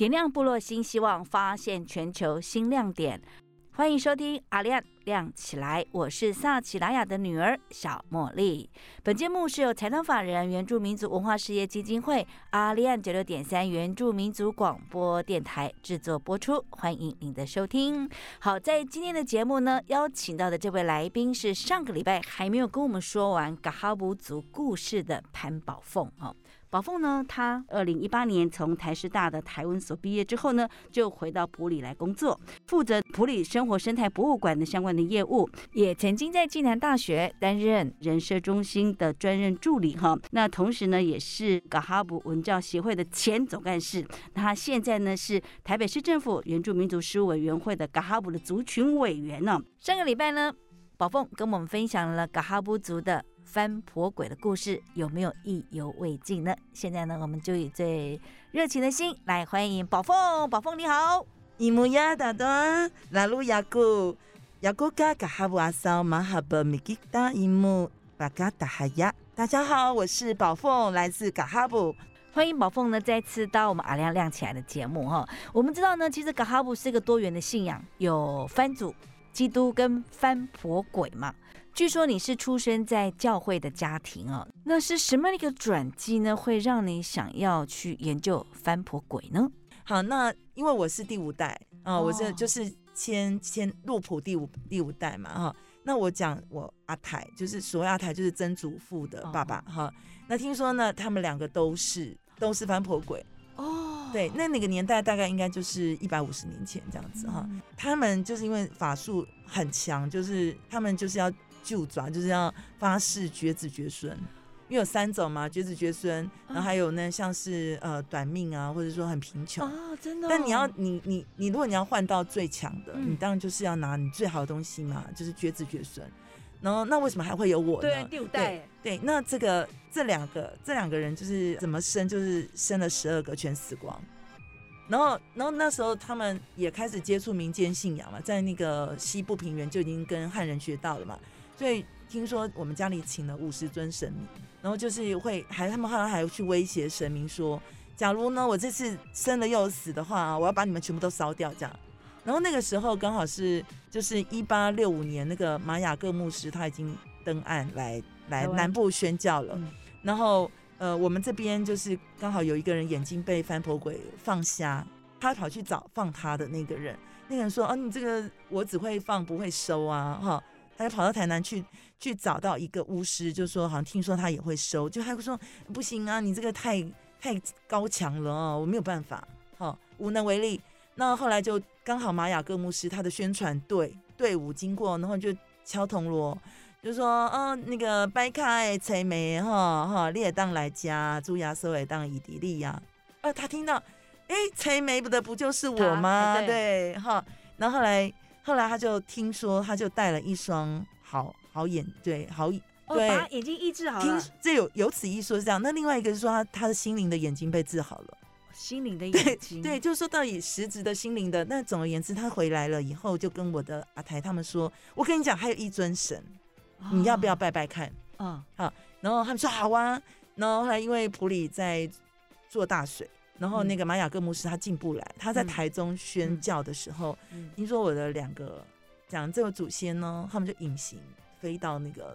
点亮部落新希望，发现全球新亮点。欢迎收听阿亮亮起来，我是萨奇拉雅的女儿小茉莉。本节目是由财团法人原住民族文化事业基金会阿亮九六点三原住民族广播电台制作播出。欢迎您的收听。好，在今天的节目呢，邀请到的这位来宾是上个礼拜还没有跟我们说完嘎哈布族故事的潘宝凤哦。宝凤呢，他二零一八年从台师大的台湾所毕业之后呢，就回到普里来工作，负责普里生活生态博物馆的相关的业务，也曾经在暨南大学担任人社中心的专任助理哈。那同时呢，也是噶哈布文教协会的前总干事。他现在呢是台北市政府原住民族事务委员会的噶哈布的族群委员呢。上个礼拜呢，宝凤跟我们分享了噶哈布族的。翻婆鬼的故事有没有意犹未尽呢？现在呢，我们就以最热情的心来欢迎宝凤。宝凤你好，伊木亚达多拉鲁雅古雅古嘎嘎哈布阿骚马哈布米吉达伊木巴嘎达哈亚。大家好，我是宝凤，来自嘎哈布。欢迎宝凤呢再次到我们阿亮亮起来的节目哈。我们知道呢，其实嘎哈布是一个多元的信仰，有番祖、基督跟翻婆鬼嘛。据说你是出生在教会的家庭哦，那是什么一个转机呢？会让你想要去研究翻婆鬼呢？好，那因为我是第五代啊，我这就是先先入谱第五第五代嘛哈。那我讲我阿台，就是所谓阿台，就是曾祖父的爸爸哈。那听说呢，他们两个都是都是翻婆鬼哦。对，那那个年代大概应该就是一百五十年前这样子哈。他们就是因为法术很强，就是他们就是要。就抓就是要发誓绝子绝孙，因为有三种嘛，绝子绝孙，然后还有呢，像是呃短命啊，或者说很贫穷啊，真的。但你要你你你，如果你要换到最强的，你当然就是要拿你最好的东西嘛，就是绝子绝孙。然后那为什么还会有我呢？对，第五代。对，那这个这两个这两个人就是怎么生，就是生了十二个全死光。然后然后那时候他们也开始接触民间信仰嘛，在那个西部平原就已经跟汉人学到了嘛。所以听说我们家里请了五十尊神明，然后就是会还他们后来还去威胁神明说，假如呢我这次生了又死的话，我要把你们全部都烧掉这样。然后那个时候刚好是就是一八六五年，那个玛雅各牧师他已经登岸来来南部宣教了。然后呃我们这边就是刚好有一个人眼睛被翻婆鬼放瞎，他跑去找放他的那个人，那个人说哦你这个我只会放不会收啊哈。他就跑到台南去，去找到一个巫师，就说好像听说他也会收，就他说不行啊，你这个太太高强了哦，我没有办法，好无能为力。那后来就刚好玛雅各牧师他的宣传队队伍经过，然后就敲铜锣，就说哦那个掰开催眉哈哈列当来家朱亚瑟伟当以迪利亚，啊他听到哎催眉不的不就是我吗？对哈，然后后来。后来他就听说，他就带了一双好好眼，对，好对，把眼睛医治好了。听这有有此一说是这样，那另外一个是说他他的心灵的眼睛被治好了，心灵的 眼睛，对，就是说到以实质的心灵的。那总而言之，他回来了以后，就跟我的阿台他们说，我跟你讲，还有一尊神，你要不要拜拜看？嗯，好，然后他们说好啊。然后后来因为普里在做大水。然后那个玛雅各牧师他进不来，他在台中宣教的时候，听说我的两个讲这个祖先呢，他们就隐形飞到那个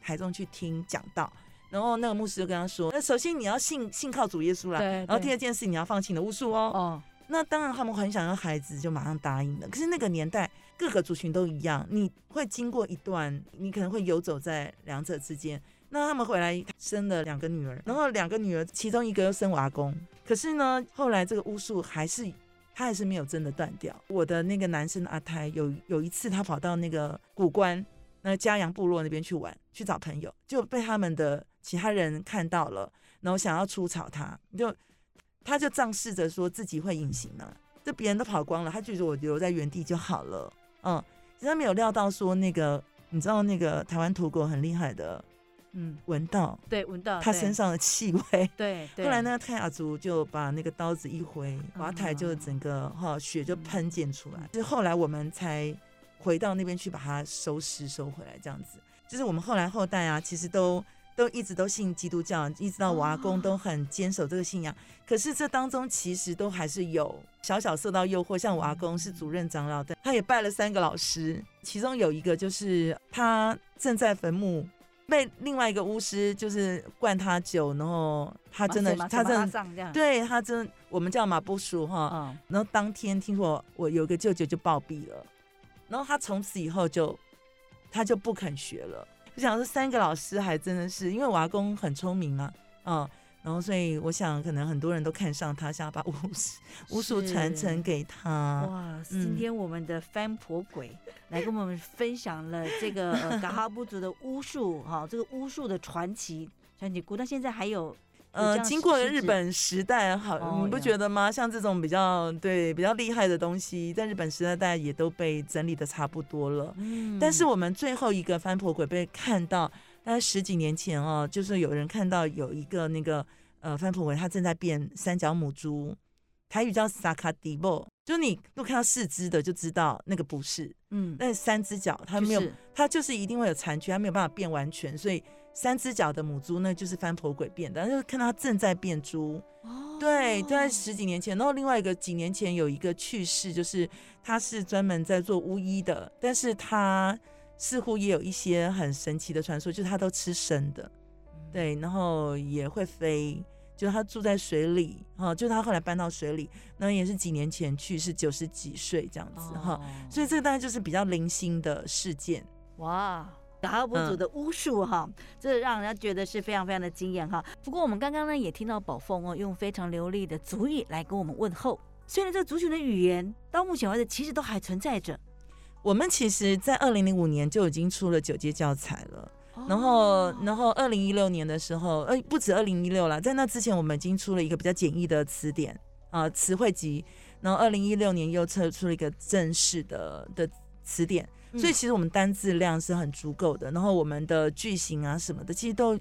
台中去听讲道。然后那个牧师就跟他说：“那首先你要信信靠主耶稣啦，然后第二件事你要放弃你的巫术哦。”哦，那当然他们很想要孩子，就马上答应了。可是那个年代各个族群都一样，你会经过一段，你可能会游走在两者之间。那他们回来生了两个女儿，然后两个女儿其中一个又生我阿公，可是呢，后来这个巫术还是他还是没有真的断掉。我的那个男生阿泰有有一次他跑到那个古关那个嘉阳部落那边去玩，去找朋友，就被他们的其他人看到了，然后想要出草他，就他就仗势着说自己会隐形嘛，就别人都跑光了，他就觉得我留在原地就好了，嗯，其实他没有料到说那个你知道那个台湾土狗很厉害的，嗯，闻到对，闻到他身上的气味。对，对后来？呢，泰雅族就把那个刀子一挥，瓦台就嗯整个哈血就喷溅出来。就是后来我们才回到那边去把它收尸收回来，这样子。就是我们后来后代啊，其实都都一直都信基督教，一直到我阿公都很坚守这个信仰。可是这当中其实都还是有小小受到诱惑，像我阿公是主任长老的，他也拜了三个老师，其中有一个就是他正在坟墓。被另外一个巫师就是灌他酒，然后他真的他真的对他真，我们叫马不熟哈。嗯，然后当天听说我有个舅舅就暴毙了，然后他从此以后就他就不肯学了。我想说三个老师还真的是，因为我阿公很聪明嘛，嗯，然后所以我想可能很多人都看上他，想要把巫术巫术传承给他。哇，嗯今天我们的翻婆鬼 来跟我们分享了这个呃嘎哈布族的巫术哈，这个巫术的传奇传奇，古到现在还有呃，样经过了日本时代，好，你不觉得吗？像这种比较对比较厉害的东西，在日本时代大家也都被整理的差不多了。嗯但是我们最后一个翻婆鬼被看到，大概十几年前哦，就是有人看到有一个那个呃翻婆鬼，他正在变三角母猪，台语叫萨卡迪波，就你如果看到四只的就知道那个不是，嗯，但是三只脚它没有，就是它就是一定会有残缺，它没有办法变完全，所以三只脚的母猪那就是翻婆鬼变的，然后就看到它正在变猪，哦对，就在十几年前。然后另外一个几年前有一个去世，就是他是专门在做巫医的，但是他似乎也有一些很神奇的传说，就是他都吃生的，对，然后也会飞。就他住在水里，哈、就他后来搬到水里，那也是几年前去世，九十几岁这样子，哈、哦所以这个大概就是比较零星的事件。哇。达哈布族的巫术哈，这让人家觉得是非常非常的惊艳哈。不过我们刚刚呢也听到宝凤哦，用非常流利的族语来跟我们问候。虽然这个族群的语言到目前为止其实都还存在着，我们其实，在二零零五年就已经出了九阶教材了。然后，哦然后二零一六年的时候，呃，不止二零一六了，在那之前我们已经出了一个比较简易的词典啊、词汇集。然后二零一六年又测出了一个正式的的词典，嗯所以其实我们单字量是很足够的。然后我们的句型啊什么的，其实都，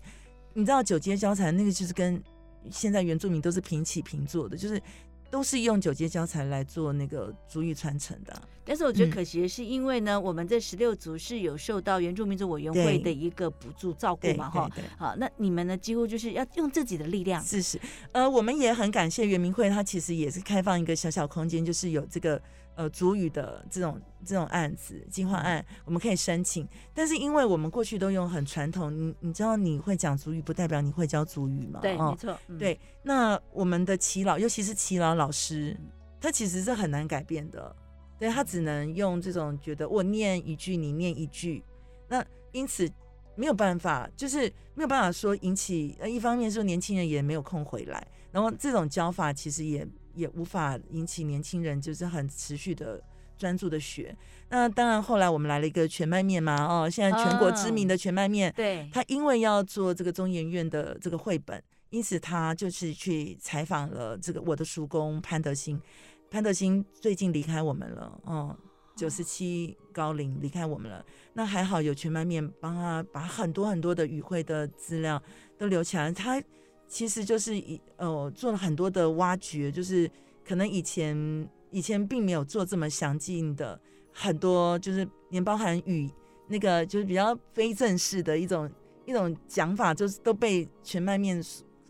你知道九阶教材那个就是跟现在原住民都是平起平坐的，就是都是用九阶教材来做那个族语传承的啊。但是我觉得嗯可惜的是，因为呢，我们这十六族是有受到原住民族委员会的一个补助照顾嘛，哈。好，那你们呢，几乎就是要用自己的力量，是是，呃，我们也很感谢圆明会，它其实也是开放一个小小空间，就是有这个呃主语的这种这种案子计划案，我们可以申请。但是因为我们过去都用很传统，你你知道你会讲主语，不代表你会教主语嘛？对，哦没错，嗯，对，那我们的耆老，尤其是耆老老师，他其实是很难改变的。对他只能用这种觉得我念一句，你念一句，那因此没有办法，就是没有办法说引起。呃，一方面说年轻人也没有空回来，然后这种教法其实也也无法引起年轻人就是很持续的专注的学。那当然，后来我们来了一个全麦面嘛，哦，现在全国知名的全麦面，对，他因为要做这个中研院的这个绘本，因此他就是去采访了这个我的叔公潘德兴。潘德兴最近离开我们了，哦，九十七高龄离开我们了。那还好有全麦面帮他把很多很多的语会的资料都留起来。他其实就是以呃做了很多的挖掘，就是可能以前以前并没有做这么详尽的很多，就是也包含语那个就是比较非正式的一种一种讲法，就是都被全麦面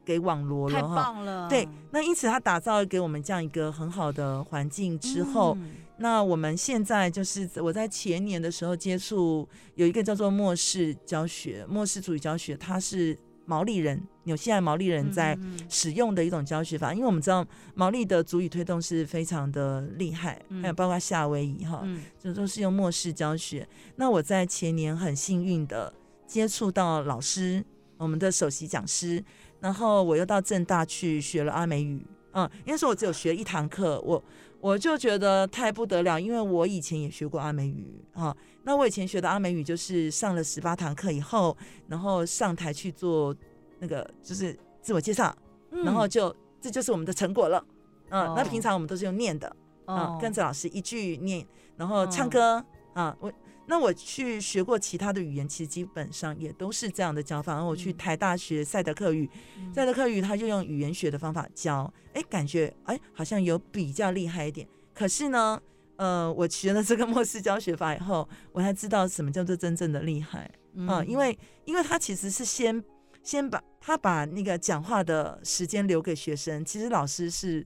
给网罗了哈。棒了，对，那因此他打造给我们这样一个很好的环境之后，嗯那我们现在就是我在前年的时候接触有一个叫做末世教学，末世主义教学，它是毛利人纽西兰毛利人在使用的一种教学法，因为我们知道毛利的主语推动是非常的厉害，嗯。还有包括夏威夷哈，嗯。就都是用末世教学。那我在前年很幸运的接触到老师，我们的首席讲师，然后我又到正大去学了阿美语，嗯，应该说我只有学一堂课，我我就觉得太不得了，因为我以前也学过阿美语啊，那我以前学的阿美语就是上了十八堂课以后，然后上台去做那个就是自我介绍，然后就这就是我们的成果了，嗯，那哦平常我们都是用念的，哦嗯，跟着老师一句念，然后唱歌啊，我那我去学过其他的语言，其实基本上也都是这样的教法。然后我去台大学赛德克语，赛德克语他就用语言学的方法教，哎，感觉哎好像有比较厉害一点。可是呢，呃，我学了这个莫斯教学法以后，我才知道什么叫做真正的厉害。嗯，因为因为他其实是先先把他把那个讲话的时间留给学生，其实老师是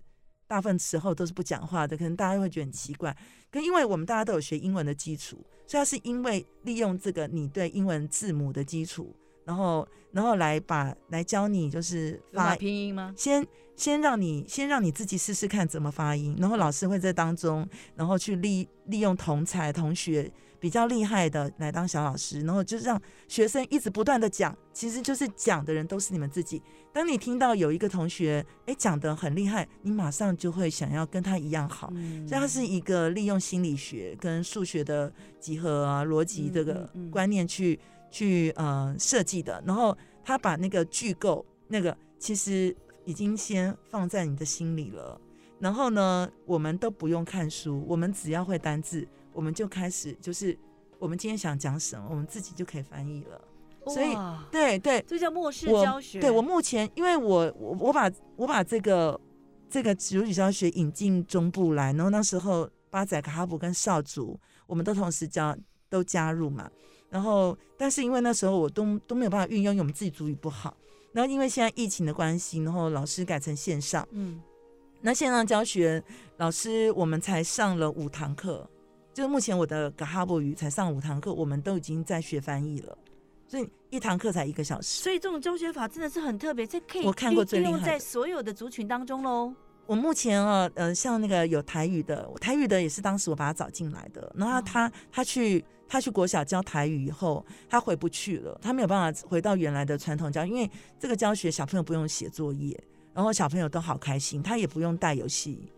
大部分时候都是不讲话的，可能大家会觉得很奇怪。可因为我们大家都有学英文的基础，所以他是因为利用这个你对英文字母的基础，然后然后来把来教你就是发拼音吗？先先让你先让你自己试试看怎么发音，然后老师会在当中，然后去利利用同才同学比较厉害的来当小老师，然后就让学生一直不断的讲，其实就是讲的人都是你们自己。当你听到有一个同学诶讲的很厉害，你马上就会想要跟他一样好。嗯所以它是一个利用心理学跟数学的集合啊、逻辑这个观念去、去呃设计的。然后他把那个句构那个其实已经先放在你的心里了。然后呢，我们都不用看书，我们只要会单字，我们就开始就是我们今天想讲什么，我们自己就可以翻译了。所以对对，这叫末世教学。对我目前，因为我我我把我把这个这个主语教学引进中部来，然后那时候巴仔、卡哈布跟少主，我们都同时教都加入嘛。然后，但是因为那时候我都都没有办法运用，因为我们自己主语不好。然后因为现在疫情的关系，然后老师改成线上，嗯，那线上教学老师我们才上了五堂课，就是目前我的嘎哈布语才上五堂课，我们都已经在学翻译了，所以一堂课才一个小时。所以这种教学法真的是很特别，这可以我看过最厉害的在所有的族群当中喽。我目前啊，呃，像那个有台语的，台语的也是当时我把他找进来的。然后他、他去他去国小教台语以后，他回不去了，他没有办法回到原来的传统教，因为这个教学小朋友不用写作业，然后小朋友都好开心，他也不用带游戏。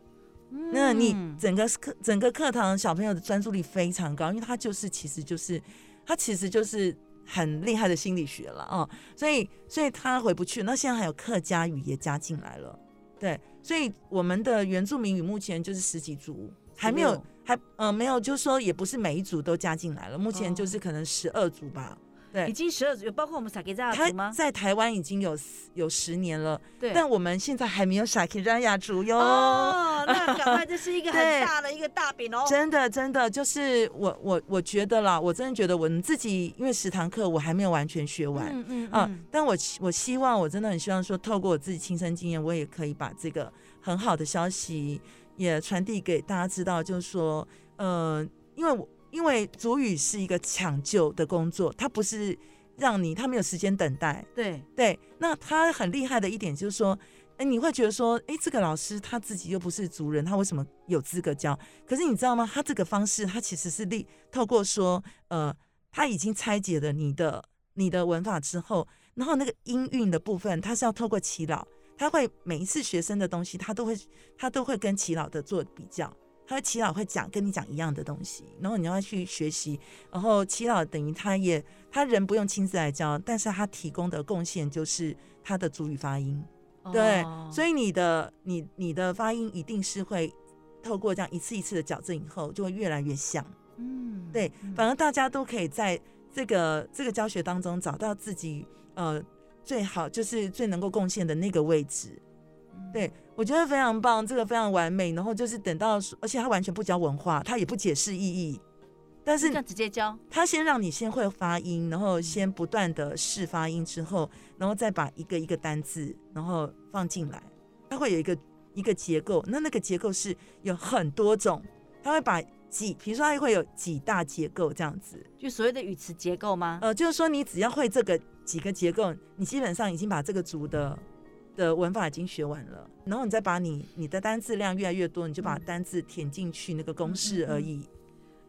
那你嗯整个课整个课堂小朋友的专注力非常高，因为他就是其实就是他其实就是很厉害的心理学了啊、所以所以他回不去。那现在还有客家语也加进来了，对，所以我们的原住民语目前就是十几组，还没有16还呃没有，就是说也不是每一组都加进来了，目前哦就是可能十二组吧。对已经十二组，包括我们萨给扎他族吗？在台湾已经有有十年了，对，但我们现在还没有 Shakira 族哟。哦，那赶快，这是一个很 大的一个大饼哦。真的，真的，就是我我我觉得啦，我真的觉得我们自己，因为十堂课我还没有完全学完、嗯嗯啊嗯，但我希我希望，我真的很希望说，透过我自己亲身经验，我也可以把这个很好的消息也传递给大家知道，就是说，呃，因为我因为主语是一个抢救的工作，它不是让你，它没有时间等待，对，对，那他很厉害的一点就是说，哎，你会觉得说，哎，这个老师他自己又不是族人，他为什么有资格教？可是你知道吗？他这个方式，他其实是利透过说，呃，他已经拆解了你的你的文法之后，然后那个音韵的部分，他是要透过祈老，他会每一次学生的东西，他都会他都会跟祈老的做比较。他的祈祷会讲跟你讲一样的东西，然后你要去学习，然后祈祷等于他也他人不用亲自来教，但是他提供的贡献就是他的主语发音，对，所以以你的你你的发音一定是会透过这样一次一次的矫正以后，就会越来越像。嗯对，反而大家都可以在这个这个教学当中找到自己呃最好就是最能够贡献的那个位置。对，我觉得非常棒，这个非常完美。然后就是等到，而且他完全不教文化，他也不解释意义，但是直接教，他先让你先会发音，然后先不断的试发音之后，然后再把一个一个单字然后放进来，它会有一个一个结构。那那个结构是有很多种，他会把几，比如说它会有几大结构这样子。就所谓的语词结构吗？呃，就是说你只要会这个几个结构，你基本上已经把这个族的的文法已经学完了，然后你再把你你的单字量越来越多，你就把嗯单字填进去那个公式而已，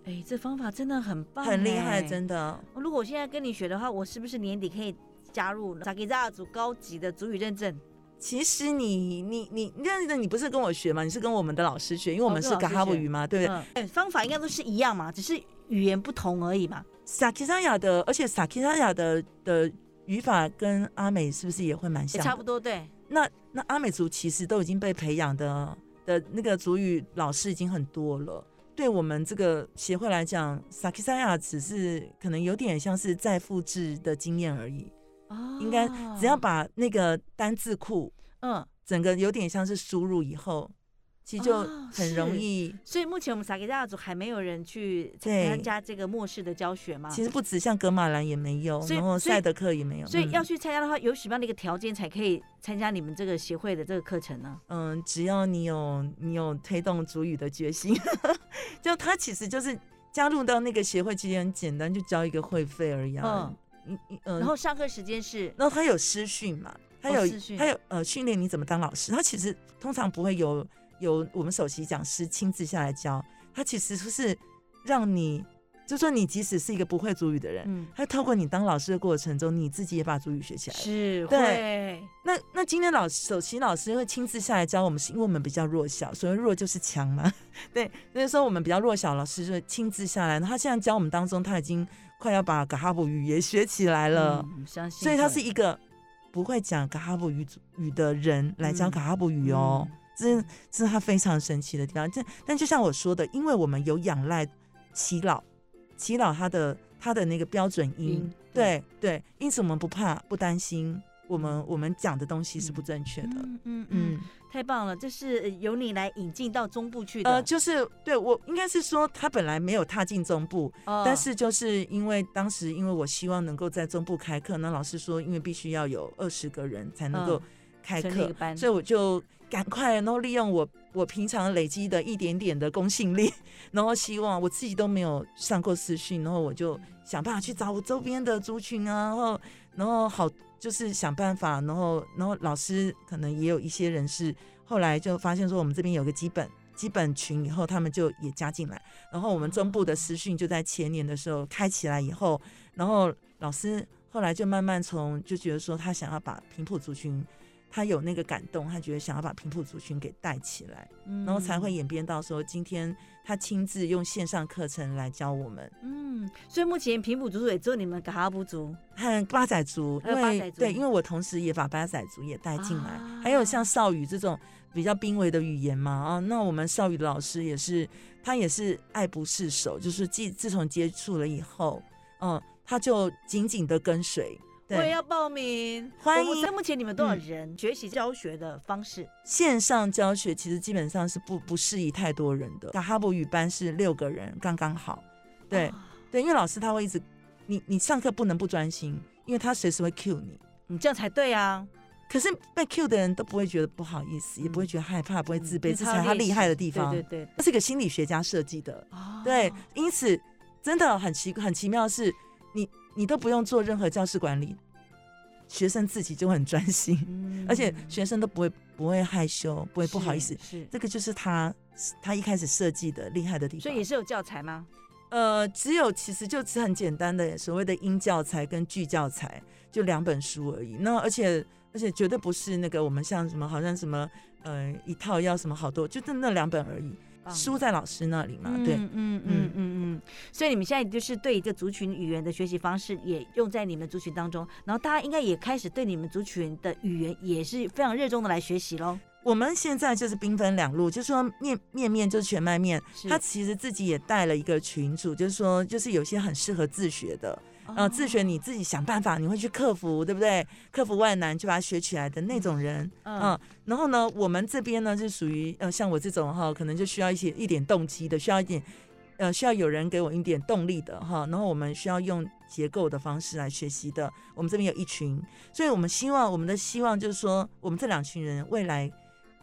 哎，这方法真的很棒，很厉害，真的。如果我现在跟你学的话，我是不是年底可以加入萨吉扎族高级的主语认证？其实你你你那那你不是跟我学吗？你是跟我们的老师学，因为我们哦是嘎哈布语嘛，对不对？嗯，对方法应该都是一样嘛，只是语言不同而已嘛。萨基萨雅的，而且萨基萨雅的的语法跟阿美是不是也会蛮像的？差不多，对。那那阿美族其实都已经被培养的的那个族语老师已经很多了。对我们这个协会来讲，萨克萨雅只是可能有点像是再复制的经验而已。哦应该只要把那个单字库嗯，整个有点像是输入以后，其实就哦很容是易。所以目前我们萨吉扎族还没有人去对参加这个末世的教学嘛。其实不止像格马兰也没有，然后赛德克也没有，嗯所以要去参加的话，有什么样的一个条件才可以参加你们这个协会的这个课程呢？嗯，只要你有你有推动主语的决心，就他其实就是加入到那个协会，其实很简单，就交一个会费而已啊。嗯嗯嗯嗯，然后上课时间是然后他有师训嘛，他有、哦他有呃训练你怎么当老师，他其实通常不会有有我们首席讲师亲自下来教，他其实是让你，就说你即使是一个不会主语的人，嗯他透过你当老师的过程中，你自己也把主语学起来了。是对那那今天老首席老师会亲自下来教我们，是因为我们比较弱小，所谓弱就是强嘛。对，所以说我们比较弱小，老师就会亲自下来。他现在教我们当中，他已经快要把嘎哈布语也学起来了，嗯相信。所以他是一个不会讲嘎哈布语语的人来教嗯嘎哈布语哦。嗯这是这是他非常神奇的地方。这但就像我说的，因为我们有仰赖祈老，祈老他的他的那个标准音，音对对，因此我们不怕不担心我们我们讲的东西是不正确的。嗯嗯嗯，嗯，太棒了！这是呃由你来引进到中部去的，呃，就是对我应该是说，他本来没有踏进中部，哦但是就是因为当时因为我希望能够在中部开课，那老师说因为必须要有二十个人才能够嗯开课所以我就赶快，然后利用我我平常累积的一点点的公信力，然后希望我自己都没有上过私讯，然后我就想办法去找我周边的族群啊，然后然后好就是想办法，然后然后老师可能也有一些人是后来就发现说我们这边有个基本。基本群以后，他们就也加进来，然后我们中部的私讯就在前年的时候开起来以后，然后老师后来就慢慢从就觉得说他想要把平埔族群，他有那个感动，他觉得想要把平埔族群给带起来，嗯。然后才会演变到说今天他亲自用线上课程来教我们，嗯，所以目前平埔族也只有你们嘎哈布族，和八仔族，还因为对，因为我同时也把八仔族也带进来，啊。还有像少语这种比较濒危的语言嘛啊，那我们少语的老师也是，他也是爱不释手，就是自自从接触了以后，嗯，他就紧紧的跟随。对，我也要报名，欢迎。目前你们多少嗯。人学习教学的方式？线上教学其实基本上是不不适宜太多人的，哈布语班是六个人刚刚好。对、哦对，因为老师他会一直，你你上课不能不专心，因为他随时会 cue 你。你这样才对啊！可是被 cue 的人都不会觉得不好意思，也不会觉得害怕，不会自卑，这才是他厉害的地方。对对对，这是个心理学家设计的，哦对，因此真的很奇很奇妙的是，你你都不用做任何教室管理，学生自己就很专心，嗯而且学生都不会不会害羞，不会不好意思。是，是这个就是他他一开始设计的厉害的地方。所以也是有教材吗？呃，只有其实就只很简单的所谓的英教材跟剧教材，就两本书而已。那而且而且绝对不是那个我们像什么好像什么呃一套要什么好多，就那那两本而已。棒书在老师那里嘛，对。嗯嗯嗯嗯嗯，所以你们现在就是对一个族群语言的学习方式也用在你们族群当中，然后大家应该也开始对你们族群的语言也是非常热衷的来学习喽。我们现在就是兵分两路，就是说面面面就是全麦面，他其实自己也带了一个群组，就是说就是有些很适合自学的，呃，自学你自己想办法，你会去克服，对不对？克服万难就把它学起来的那种人，嗯嗯，然后呢，我们这边呢是属于呃像我这种哈，可能就需要一些一点动机的，需要一点呃需要有人给我一点动力的哈，然后我们需要用结构的方式来学习的。我们这边有一群，所以我们希望我们的希望就是说，我们这两群人未来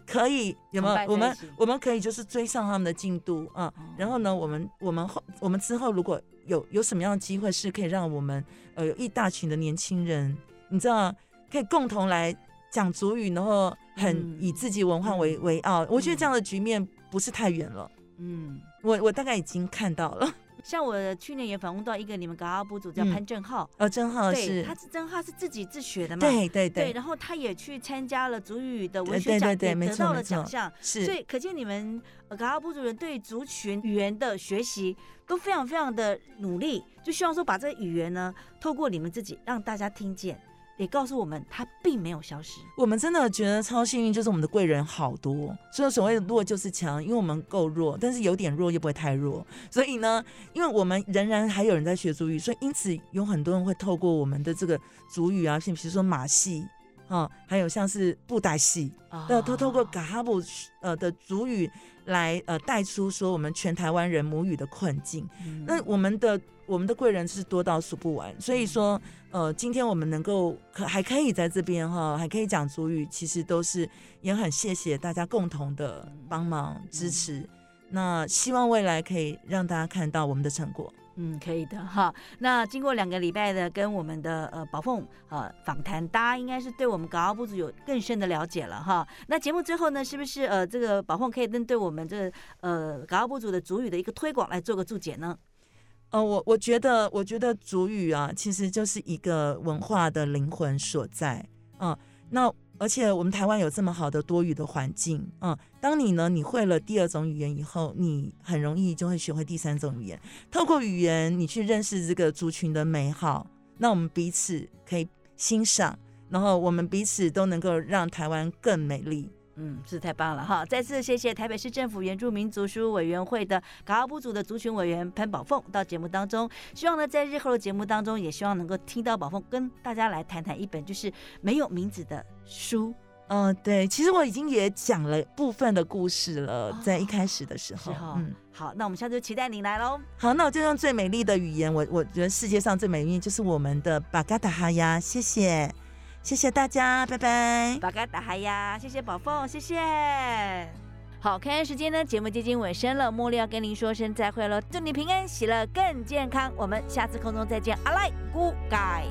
可以有没有？我们我们可以就是追上他们的进度啊、哦。然后呢，我们我们后我们之后如果有有什么样的机会是可以让我们呃有一大群的年轻人，你知道可以共同来讲主语，然后很嗯。以自己文化为为傲，我觉得这样的局面不是太远了。嗯，我我大概已经看到了，像我去年也访问到一个你们港澳部族叫嗯。潘正浩，呃，真好对，是。他，是正浩是自己自学的嘛，对对。对，对，然后他也去参加了族语的文学奖，对对对也得到了奖项，所，以可见你们呃嘎阿部族人对族群语言的学习都非常非常的努力，就希望说把这个语言呢，透过你们自己让大家听见，也告诉我们它并没有消失。我们真的觉得超幸运，就是我们的贵人好多。所以所谓的弱就是强，因为我们够弱，但是有点弱又不会太弱。所以呢，因为我们仍然还有人在学足语，所以因此有很多人会透过我们的这个足语啊，像比如说马戏啊，还有像是布袋戏，呃，透透过嘎哈布呃的族语来呃带出说我们全台湾人母语的困境。嗯那我们的我们的贵人是多到数不完，所以说，呃，今天我们能够可还可以在这边哈，还可以讲主语，其实都是也很谢谢大家共同的帮忙支持。那希望未来可以让大家看到我们的成果。嗯，可以的哈。那经过两个礼拜的跟我们的呃宝凤呃访谈，大家应该是对我们港澳部族有更深的了解了哈。那节目最后呢，是不是呃这个宝凤可以针对我们这呃港澳部族的族语的一个推广来做个注解呢？呃，我我觉得，我觉得主语啊，其实就是一个文化的灵魂所在。嗯，那而且我们台湾有这么好的多语的环境，嗯，当你呢，你会了第二种语言以后，你很容易就会学会第三种语言。透过语言，你去认识这个族群的美好，那我们彼此可以欣赏，然后我们彼此都能够让台湾更美丽。嗯，是太棒了哈！再次谢谢台北市政府原住民族书委员会的港澳部族的族群委员潘宝凤到节目当中，希望呢在日后的节目当中，也希望能够听到宝凤跟大家来谈谈一本就是没有名字的书。嗯、对，其实我已经也讲了部分的故事了，在一开始的时候，嗯。好，那我们下次就期待您来喽。好，那我就用最美丽的语言，我我觉得世界上最美丽就是我们的巴嘎达哈呀，谢谢，谢谢大家，拜拜。巴嘎达哈呀，谢谢宝凤，谢谢。好，看看时间呢，节目接近尾声了，茉莉要跟您说声再会喽，祝你平安喜乐更健康，我们下次空中再见，阿赖，咕改。